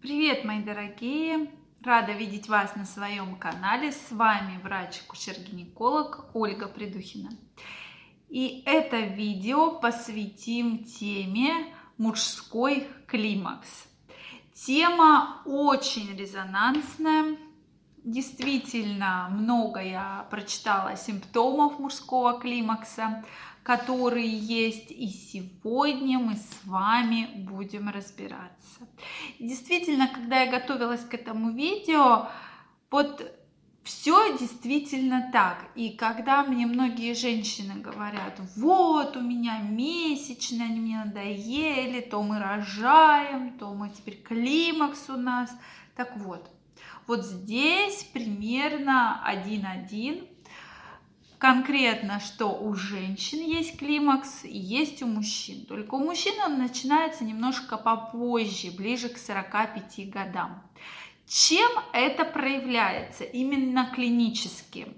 Привет, мои дорогие! Рада видеть вас на своем канале. С вами врач-акушер-гинеколог Ольга Придухина. И это видео посвятим теме мужской климакс. Тема очень резонансная. Действительно, много я прочитала симптомов мужского климакса которые есть и сегодня мы с вами будем разбираться. Действительно, когда я готовилась к этому видео, вот все действительно так. И когда мне многие женщины говорят, вот у меня месячные, они мне надоели, то мы рожаем, то мы теперь климакс у нас. Так вот, вот здесь примерно 1-1 конкретно, что у женщин есть климакс есть у мужчин. Только у мужчин он начинается немножко попозже, ближе к 45 годам. Чем это проявляется именно клинически?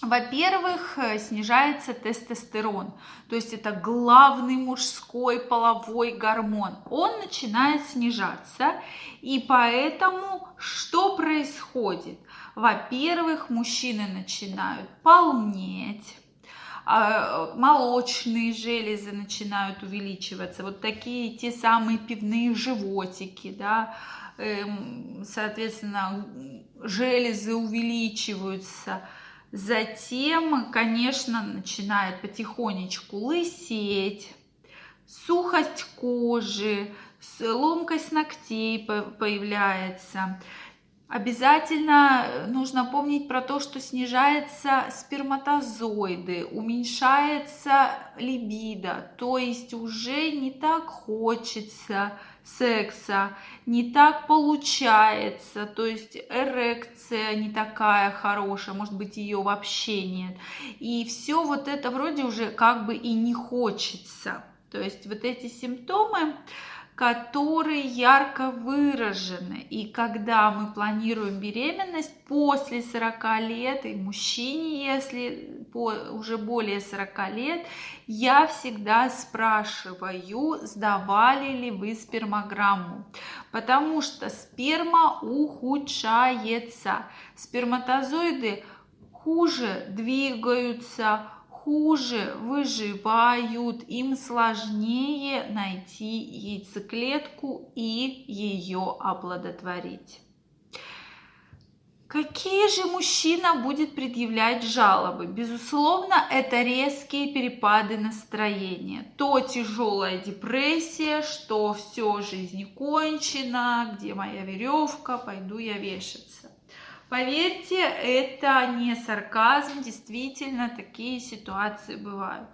Во-первых, снижается тестостерон, то есть это главный мужской половой гормон. Он начинает снижаться, и поэтому что происходит? Во-первых, мужчины начинают полнеть, а, молочные железы начинают увеличиваться, вот такие те самые пивные животики, да, эм, соответственно, железы увеличиваются. Затем, конечно, начинает потихонечку лысеть, сухость кожи, ломкость ногтей появляется. Обязательно э, нужно помнить про то, что снижается сперматозоиды, уменьшается либидо, то есть уже не так хочется секса, не так получается, то есть эрекция не такая хорошая, может быть ее вообще нет. И все вот это вроде уже как бы и не хочется. То есть вот эти симптомы, которые ярко выражены. И когда мы планируем беременность после 40 лет, и мужчине, если по, уже более 40 лет, я всегда спрашиваю, сдавали ли вы спермограмму. Потому что сперма ухудшается. Сперматозоиды хуже двигаются, хуже выживают, им сложнее найти яйцеклетку и ее оплодотворить. Какие же мужчина будет предъявлять жалобы? Безусловно, это резкие перепады настроения. То тяжелая депрессия, что все, жизнь кончена, где моя веревка, пойду я вешаться. Поверьте, это не сарказм, действительно такие ситуации бывают.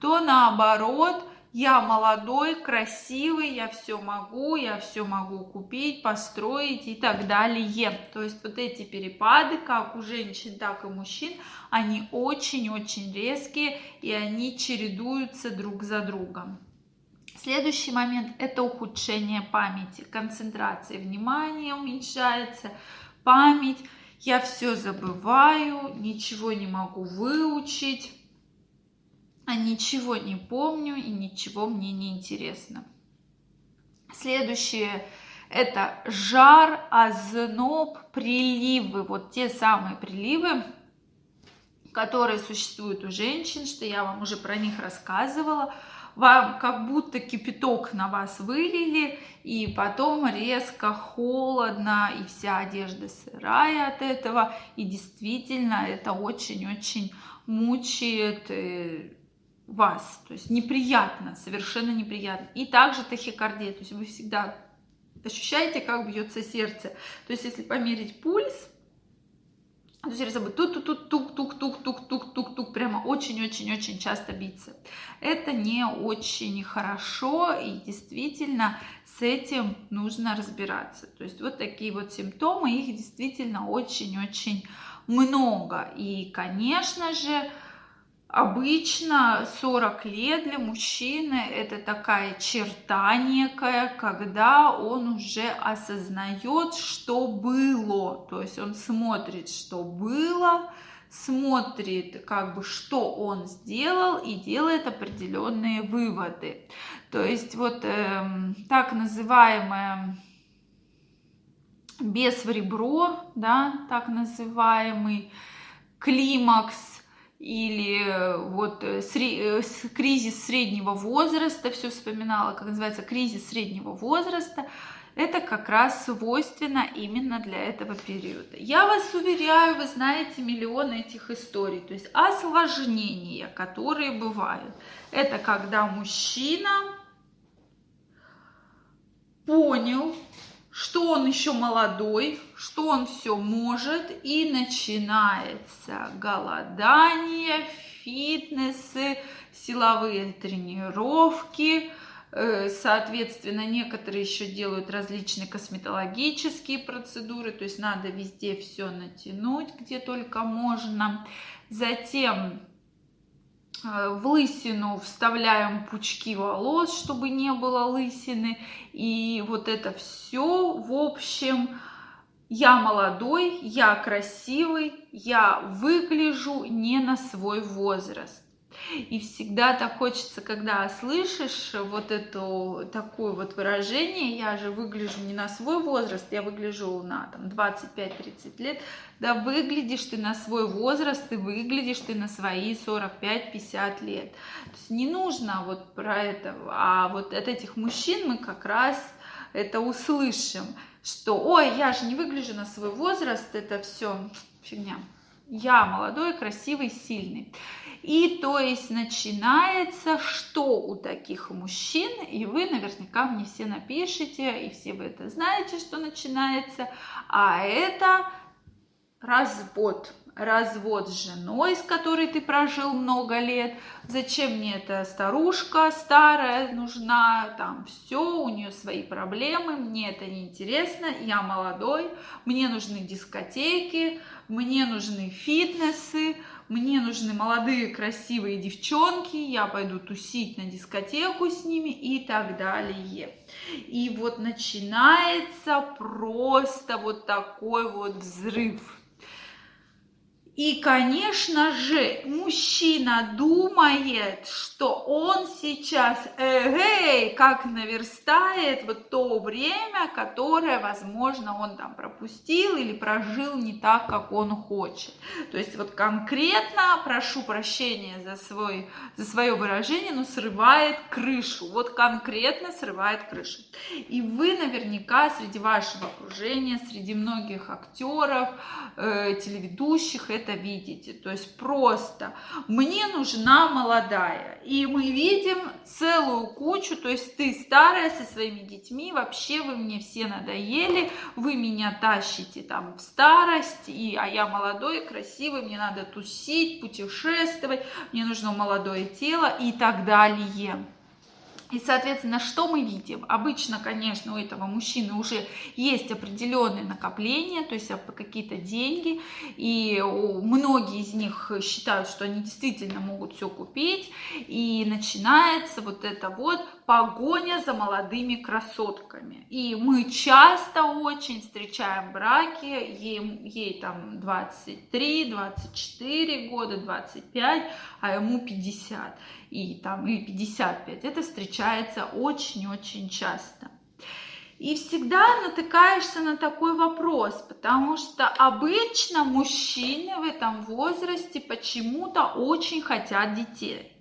То наоборот, я молодой, красивый, я все могу, я все могу купить, построить и так далее. То есть вот эти перепады, как у женщин, так и у мужчин, они очень-очень резкие и они чередуются друг за другом. Следующий момент – это ухудшение памяти, концентрация внимания уменьшается, память – я все забываю, ничего не могу выучить, а ничего не помню и ничего мне не интересно. Следующее это жар, озноб, приливы. Вот те самые приливы, которые существуют у женщин, что я вам уже про них рассказывала вам как будто кипяток на вас вылили, и потом резко холодно, и вся одежда сырая от этого, и действительно это очень-очень мучает э, вас, то есть неприятно, совершенно неприятно. И также тахикардия, то есть вы всегда ощущаете, как бьется сердце. То есть если померить пульс, то сердце будет тук-тук-тук-тук-тук-тук-тук-тук, прямо очень-очень-очень часто биться. Это не очень хорошо, и действительно с этим нужно разбираться. То есть вот такие вот симптомы, их действительно очень-очень много. И, конечно же, Обычно 40 лет для мужчины это такая черта некая, когда он уже осознает, что было. То есть он смотрит, что было, смотрит, как бы, что он сделал и делает определенные выводы. То есть вот э, так называемая без ребро, да, так называемый, климакс или вот кризис среднего возраста, все вспоминала, как называется, кризис среднего возраста, это как раз свойственно именно для этого периода. Я вас уверяю, вы знаете миллион этих историй, то есть осложнения, которые бывают. Это когда мужчина понял, что он еще молодой, что он все может, и начинается голодание, фитнесы, силовые тренировки, Э, соответственно, некоторые еще делают различные косметологические процедуры, то есть надо везде все натянуть, где только можно. Затем в лысину вставляем пучки волос, чтобы не было лысины. И вот это все, в общем, я молодой, я красивый, я выгляжу не на свой возраст. И всегда так хочется, когда слышишь вот это такое вот выражение, я же выгляжу не на свой возраст, я выгляжу на там 25-30 лет, да выглядишь ты на свой возраст, ты выглядишь ты на свои 45-50 лет. То есть не нужно вот про это, а вот от этих мужчин мы как раз это услышим, что, ой, я же не выгляжу на свой возраст, это все фигня. Я молодой, красивый, сильный. И то есть начинается, что у таких мужчин, и вы наверняка мне все напишите, и все вы это знаете, что начинается, а это развод. Развод с женой, с которой ты прожил много лет. Зачем мне эта старушка старая нужна? Там все, у нее свои проблемы, мне это не интересно, я молодой, мне нужны дискотеки, мне нужны фитнесы, мне нужны молодые красивые девчонки, я пойду тусить на дискотеку с ними и так далее. И вот начинается просто вот такой вот взрыв и, конечно же, мужчина думает, что он сейчас, эгей, как наверстает вот то время, которое, возможно, он там пропустил или прожил не так, как он хочет. То есть вот конкретно, прошу прощения за, свой, за свое выражение, но срывает крышу. Вот конкретно срывает крышу. И вы наверняка среди вашего окружения, среди многих актеров, э, телеведущих, это видите. То есть просто мне нужна молодая. И мы видим целую кучу, то есть ты старая со своими детьми, вообще вы мне все надоели, вы меня тащите там в старость, и, а я молодой, красивый, мне надо тусить, путешествовать, мне нужно молодое тело и так далее. И, соответственно, что мы видим? Обычно, конечно, у этого мужчины уже есть определенные накопления, то есть какие-то деньги, и многие из них считают, что они действительно могут все купить, и начинается вот это вот погоня за молодыми красотками. И мы часто очень встречаем браки, ей, ей там 23, 24 года, 25, а ему 50 и там и 55. Это встречается очень-очень часто. И всегда натыкаешься на такой вопрос, потому что обычно мужчины в этом возрасте почему-то очень хотят детей.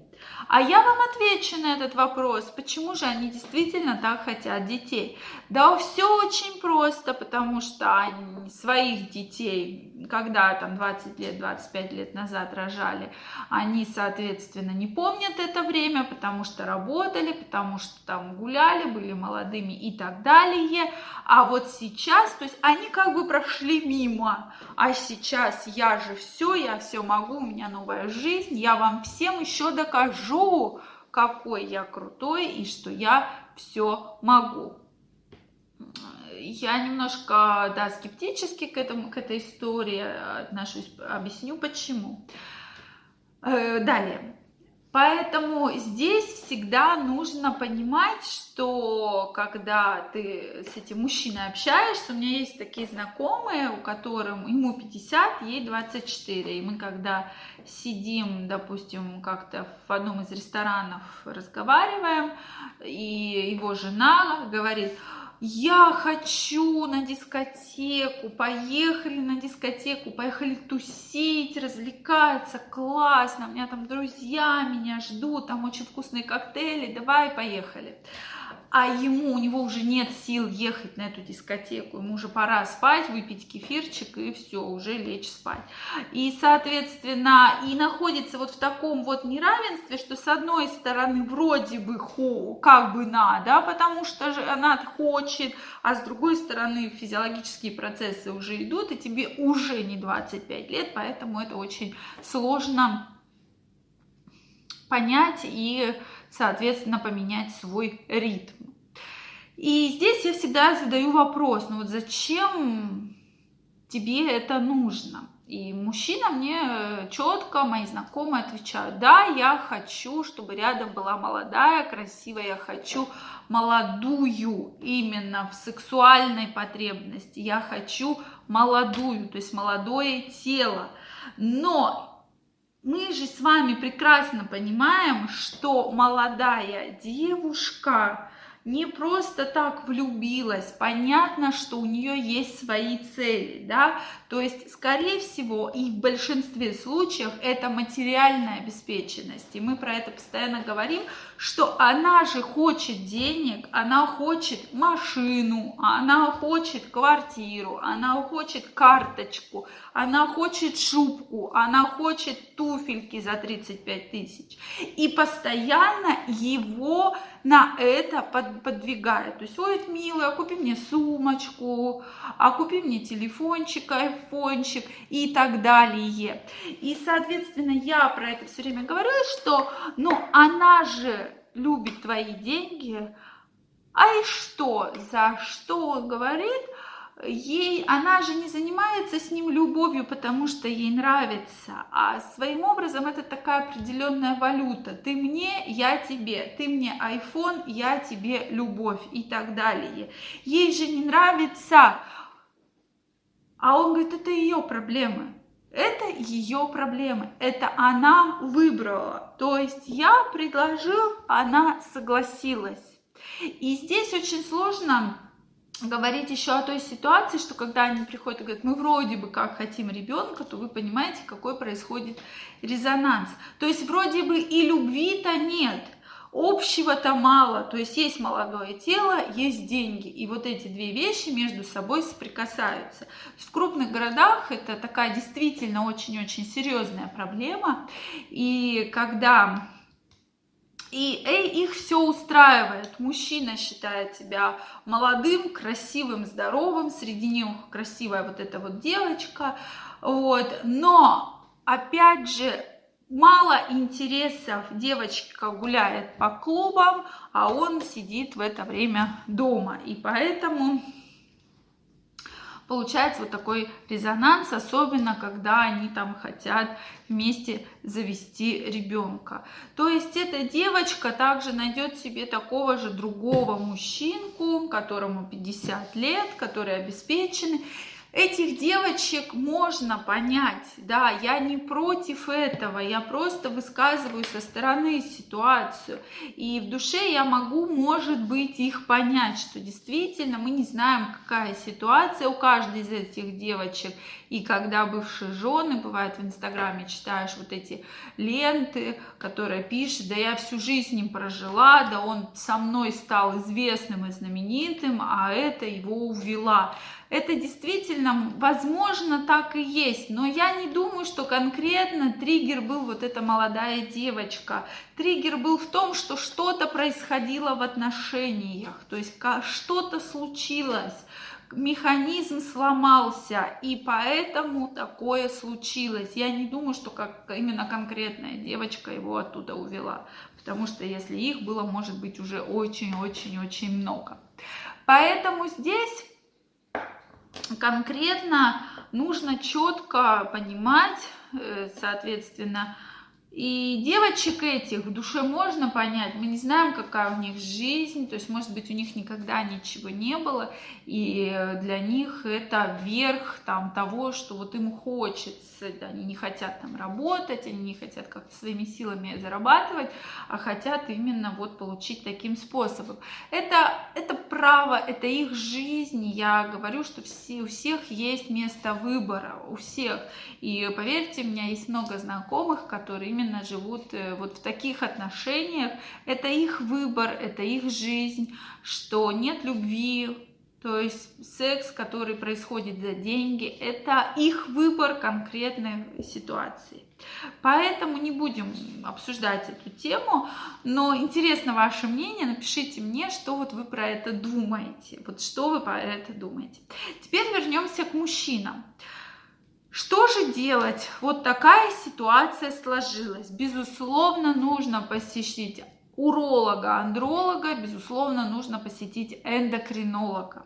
А я вам отвечу на этот вопрос, почему же они действительно так хотят детей. Да все очень просто, потому что они своих детей, когда там 20 лет, 25 лет назад рожали, они, соответственно, не помнят это время, потому что работали, потому что там гуляли, были молодыми и так далее. А вот сейчас, то есть они как бы прошли мимо, а сейчас я же все, я все могу, у меня новая жизнь, я вам всем еще докажу, какой я крутой и что я все могу. Я немножко, да, скептически к, этому, к этой истории отношусь, объясню почему. Э, далее. Поэтому здесь всегда нужно понимать, что когда ты с этим мужчиной общаешься, у меня есть такие знакомые, у которых ему 50, ей 24, и мы когда сидим, допустим, как-то в одном из ресторанов разговариваем, и его жена говорит, я хочу на дискотеку, поехали на дискотеку, поехали тусить, развлекаться, классно, у меня там друзья меня ждут, там очень вкусные коктейли, давай поехали а ему, у него уже нет сил ехать на эту дискотеку, ему уже пора спать, выпить кефирчик и все, уже лечь спать. И, соответственно, и находится вот в таком вот неравенстве, что с одной стороны вроде бы хо, как бы надо, потому что же она хочет, а с другой стороны физиологические процессы уже идут, и тебе уже не 25 лет, поэтому это очень сложно понять и соответственно, поменять свой ритм. И здесь я всегда задаю вопрос, ну вот зачем тебе это нужно? И мужчина мне четко, мои знакомые отвечают, да, я хочу, чтобы рядом была молодая, красивая, я хочу молодую именно в сексуальной потребности, я хочу молодую, то есть молодое тело. Но мы же с вами прекрасно понимаем, что молодая девушка не просто так влюбилась, понятно, что у нее есть свои цели, да, то есть, скорее всего, и в большинстве случаев это материальная обеспеченность, и мы про это постоянно говорим, что она же хочет денег, она хочет машину, она хочет квартиру, она хочет карточку, она хочет шубку, она хочет туфельки за 35 тысяч, и постоянно его на это под, подвигает. То есть, ой, милая, купи мне сумочку, а купи мне телефончик, айфончик и так далее. И, соответственно, я про это все время говорю, что, ну, она же любит твои деньги, а и что, за что он говорит, ей, она же не занимается с ним любовью, потому что ей нравится, а своим образом это такая определенная валюта. Ты мне, я тебе, ты мне iPhone, я тебе любовь и так далее. Ей же не нравится, а он говорит, это ее проблемы. Это ее проблемы, это она выбрала. То есть я предложил, она согласилась. И здесь очень сложно говорить еще о той ситуации, что когда они приходят и говорят, мы вроде бы как хотим ребенка, то вы понимаете, какой происходит резонанс. То есть вроде бы и любви-то нет, общего-то мало, то есть есть молодое тело, есть деньги, и вот эти две вещи между собой соприкасаются. В крупных городах это такая действительно очень-очень серьезная проблема, и когда и эй, их все устраивает. Мужчина считает себя молодым, красивым, здоровым. Среди них красивая вот эта вот девочка. Вот. Но, опять же, мало интересов. Девочка гуляет по клубам, а он сидит в это время дома. И поэтому получается вот такой резонанс, особенно когда они там хотят вместе завести ребенка. То есть эта девочка также найдет себе такого же другого мужчинку, которому 50 лет, который обеспеченный, Этих девочек можно понять, да, я не против этого, я просто высказываю со стороны ситуацию. И в душе я могу, может быть, их понять, что действительно мы не знаем, какая ситуация у каждой из этих девочек. И когда бывшие жены, бывает в Инстаграме, читаешь вот эти ленты, которые пишет, да я всю жизнь с ним прожила, да он со мной стал известным и знаменитым, а это его увела это действительно, возможно, так и есть, но я не думаю, что конкретно триггер был вот эта молодая девочка. Триггер был в том, что что-то происходило в отношениях, то есть что-то случилось, механизм сломался, и поэтому такое случилось. Я не думаю, что как именно конкретная девочка его оттуда увела, потому что если их было, может быть, уже очень-очень-очень много. Поэтому здесь конкретно нужно четко понимать, э, соответственно, И девочек этих в душе можно понять, мы не знаем, какая у них жизнь, то есть, может быть, у них никогда ничего не было, и для них это верх там, того, что вот им хочется, они не хотят там работать, они не хотят как-то своими силами зарабатывать, а хотят именно вот получить таким способом. Это, это право, это их жизнь, я говорю, что все, у всех есть место выбора, у всех, и поверьте, у меня есть много знакомых, которые именно именно живут э, вот в таких отношениях. Это их выбор, это их жизнь, что нет любви, то есть секс, который происходит за деньги, это их выбор конкретной ситуации. Поэтому не будем обсуждать эту тему, но интересно ваше мнение, напишите мне, что вот вы про это думаете, вот что вы про это думаете. Теперь вернемся к мужчинам. Что же делать? Вот такая ситуация сложилась. Безусловно, нужно посетить уролога, андролога, безусловно, нужно посетить эндокринолога.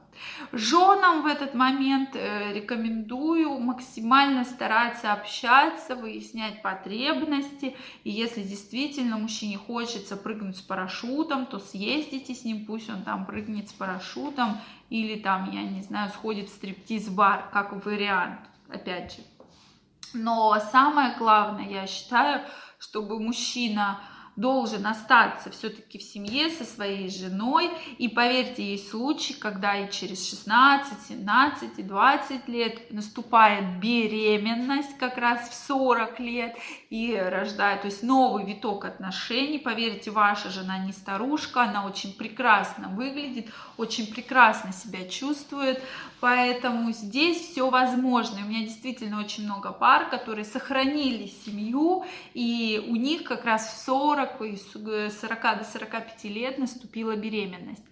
Женам в этот момент э, рекомендую максимально стараться общаться, выяснять потребности. И если действительно мужчине хочется прыгнуть с парашютом, то съездите с ним, пусть он там прыгнет с парашютом или там, я не знаю, сходит в стриптиз-бар, как вариант опять же. Но самое главное, я считаю, чтобы мужчина должен остаться все-таки в семье со своей женой. И поверьте, есть случаи, когда и через 16, 17 и 20 лет наступает беременность как раз в 40 лет и рождает, то есть новый виток отношений. Поверьте, ваша жена не старушка, она очень прекрасно выглядит, очень прекрасно себя чувствует, поэтому здесь все возможно. У меня действительно очень много пар, которые сохранили семью, и у них как раз в 40 40, 40 до 45 лет наступила беременность.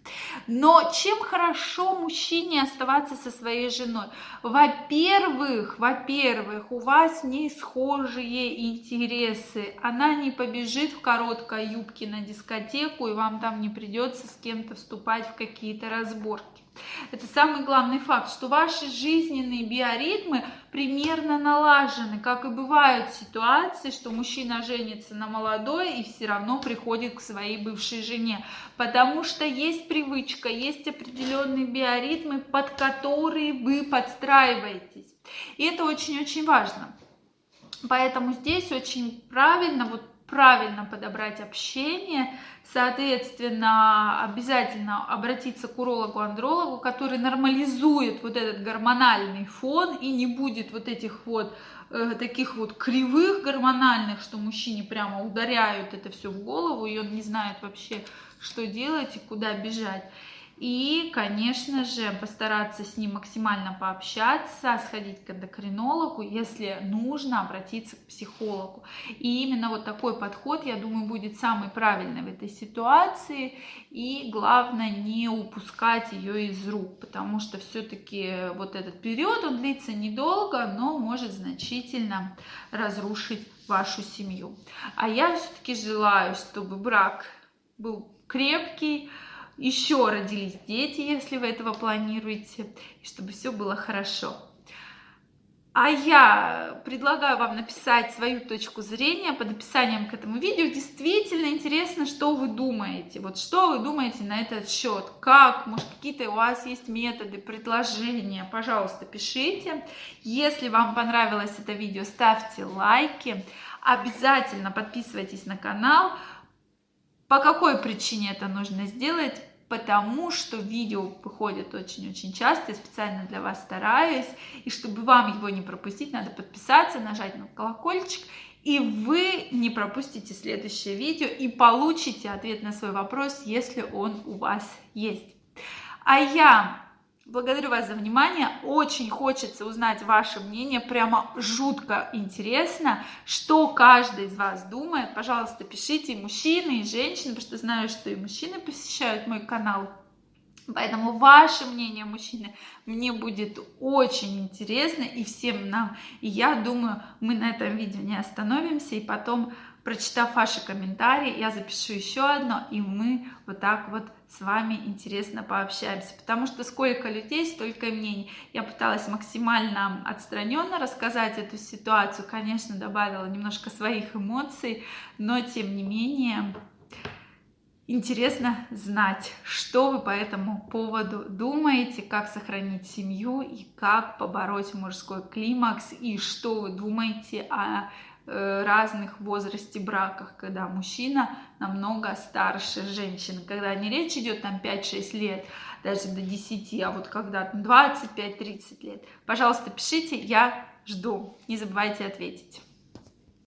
Но чем хорошо мужчине оставаться со своей женой? Во-первых, во-первых, у вас не схожие интересы. Она не побежит в короткой юбке на дискотеку, и вам там не придется с кем-то вступать в какие-то разборки. Это самый главный факт, что ваши жизненные биоритмы примерно налажены, как и бывают ситуации, что мужчина женится на молодой и все равно приходит к своей бывшей жене, потому что есть привычка, есть определенные биоритмы, под которые вы подстраиваетесь. И это очень-очень важно. Поэтому здесь очень правильно вот правильно подобрать общение, соответственно, обязательно обратиться к урологу-андрологу, который нормализует вот этот гормональный фон и не будет вот этих вот э, таких вот кривых гормональных, что мужчине прямо ударяют это все в голову, и он не знает вообще, что делать и куда бежать. И, конечно же, постараться с ним максимально пообщаться, сходить к эндокринологу, если нужно, обратиться к психологу. И именно вот такой подход, я думаю, будет самый правильный в этой ситуации. И главное не упускать ее из рук, потому что все-таки вот этот период, он длится недолго, но может значительно разрушить вашу семью. А я все-таки желаю, чтобы брак был крепкий, еще родились дети, если вы этого планируете, и чтобы все было хорошо. А я предлагаю вам написать свою точку зрения под описанием к этому видео. Действительно интересно, что вы думаете. Вот что вы думаете на этот счет? Как? Может, какие-то у вас есть методы, предложения? Пожалуйста, пишите. Если вам понравилось это видео, ставьте лайки. Обязательно подписывайтесь на канал. По какой причине это нужно сделать? Потому что видео выходит очень-очень часто, я специально для вас стараюсь, и чтобы вам его не пропустить, надо подписаться, нажать на колокольчик, и вы не пропустите следующее видео и получите ответ на свой вопрос, если он у вас есть. А я Благодарю вас за внимание. Очень хочется узнать ваше мнение. Прямо жутко интересно, что каждый из вас думает. Пожалуйста, пишите и мужчины, и женщины, потому что знаю, что и мужчины посещают мой канал. Поэтому ваше мнение, мужчины, мне будет очень интересно и всем нам. И я думаю, мы на этом видео не остановимся и потом Прочитав ваши комментарии, я запишу еще одно, и мы вот так вот с вами интересно пообщаемся. Потому что сколько людей, столько мнений. Я пыталась максимально отстраненно рассказать эту ситуацию. Конечно, добавила немножко своих эмоций, но тем не менее Интересно знать, что вы по этому поводу думаете, как сохранить семью и как побороть мужской климакс, и что вы думаете о разных возрасте браках, когда мужчина намного старше женщины, когда не речь идет там 5-6 лет, даже до 10, а вот когда 25-30 лет. Пожалуйста, пишите, я жду. Не забывайте ответить.